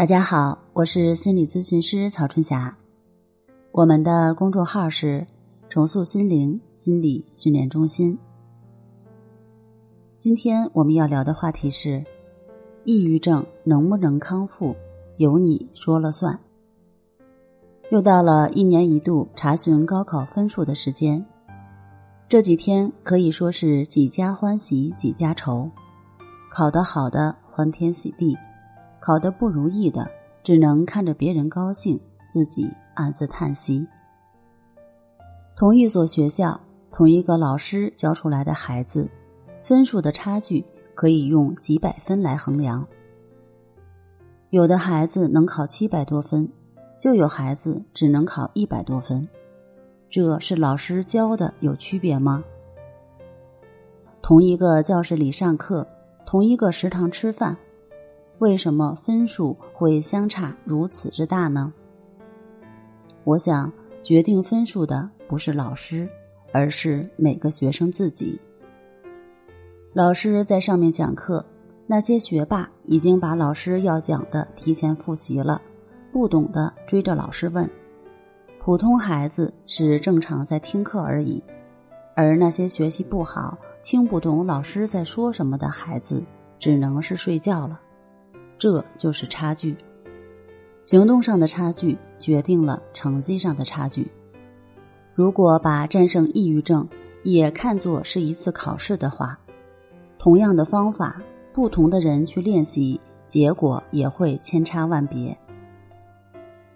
大家好，我是心理咨询师曹春霞。我们的公众号是“重塑心灵心理训练中心”。今天我们要聊的话题是：抑郁症能不能康复，由你说了算。又到了一年一度查询高考分数的时间，这几天可以说是几家欢喜几家愁，考得好的欢天喜地。考得不如意的，只能看着别人高兴，自己暗自叹息。同一所学校，同一个老师教出来的孩子，分数的差距可以用几百分来衡量。有的孩子能考七百多分，就有孩子只能考一百多分，这是老师教的有区别吗？同一个教室里上课，同一个食堂吃饭。为什么分数会相差如此之大呢？我想，决定分数的不是老师，而是每个学生自己。老师在上面讲课，那些学霸已经把老师要讲的提前复习了，不懂的追着老师问；普通孩子是正常在听课而已，而那些学习不好、听不懂老师在说什么的孩子，只能是睡觉了。这就是差距，行动上的差距决定了成绩上的差距。如果把战胜抑郁症也看作是一次考试的话，同样的方法，不同的人去练习，结果也会千差万别。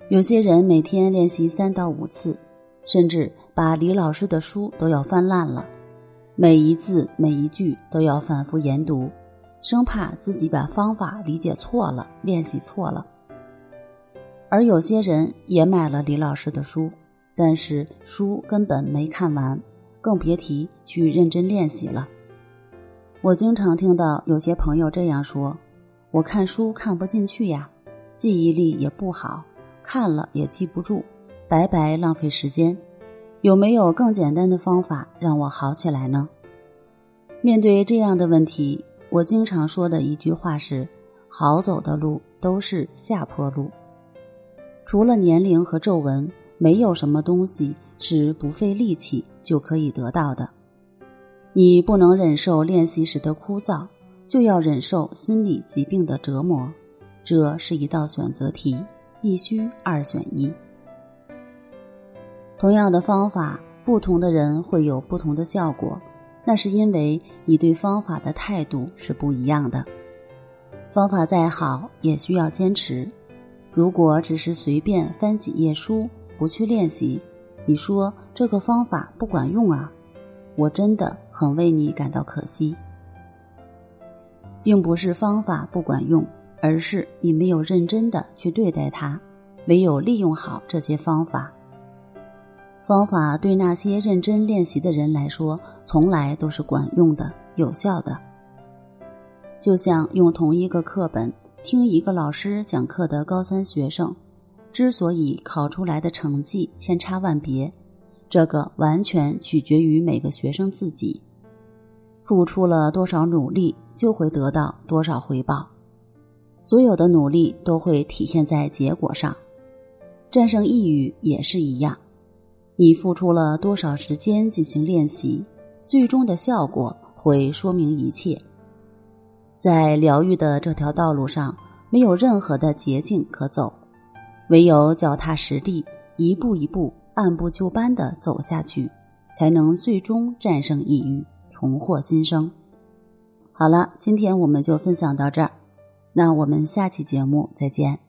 有些人每天练习三到五次，甚至把李老师的书都要翻烂了，每一字每一句都要反复研读。生怕自己把方法理解错了，练习错了。而有些人也买了李老师的书，但是书根本没看完，更别提去认真练习了。我经常听到有些朋友这样说：“我看书看不进去呀，记忆力也不好，看了也记不住，白白浪费时间。有没有更简单的方法让我好起来呢？”面对这样的问题。我经常说的一句话是：“好走的路都是下坡路。”除了年龄和皱纹，没有什么东西是不费力气就可以得到的。你不能忍受练习时的枯燥，就要忍受心理疾病的折磨。这是一道选择题，必须二选一。同样的方法，不同的人会有不同的效果。那是因为你对方法的态度是不一样的。方法再好，也需要坚持。如果只是随便翻几页书，不去练习，你说这个方法不管用啊？我真的很为你感到可惜。并不是方法不管用，而是你没有认真的去对待它，没有利用好这些方法。方法对那些认真练习的人来说。从来都是管用的、有效的。就像用同一个课本听一个老师讲课的高三学生，之所以考出来的成绩千差万别，这个完全取决于每个学生自己。付出了多少努力，就会得到多少回报。所有的努力都会体现在结果上。战胜抑郁也是一样，你付出了多少时间进行练习。最终的效果会说明一切。在疗愈的这条道路上，没有任何的捷径可走，唯有脚踏实地，一步一步、按部就班的走下去，才能最终战胜抑郁，重获新生。好了，今天我们就分享到这儿，那我们下期节目再见。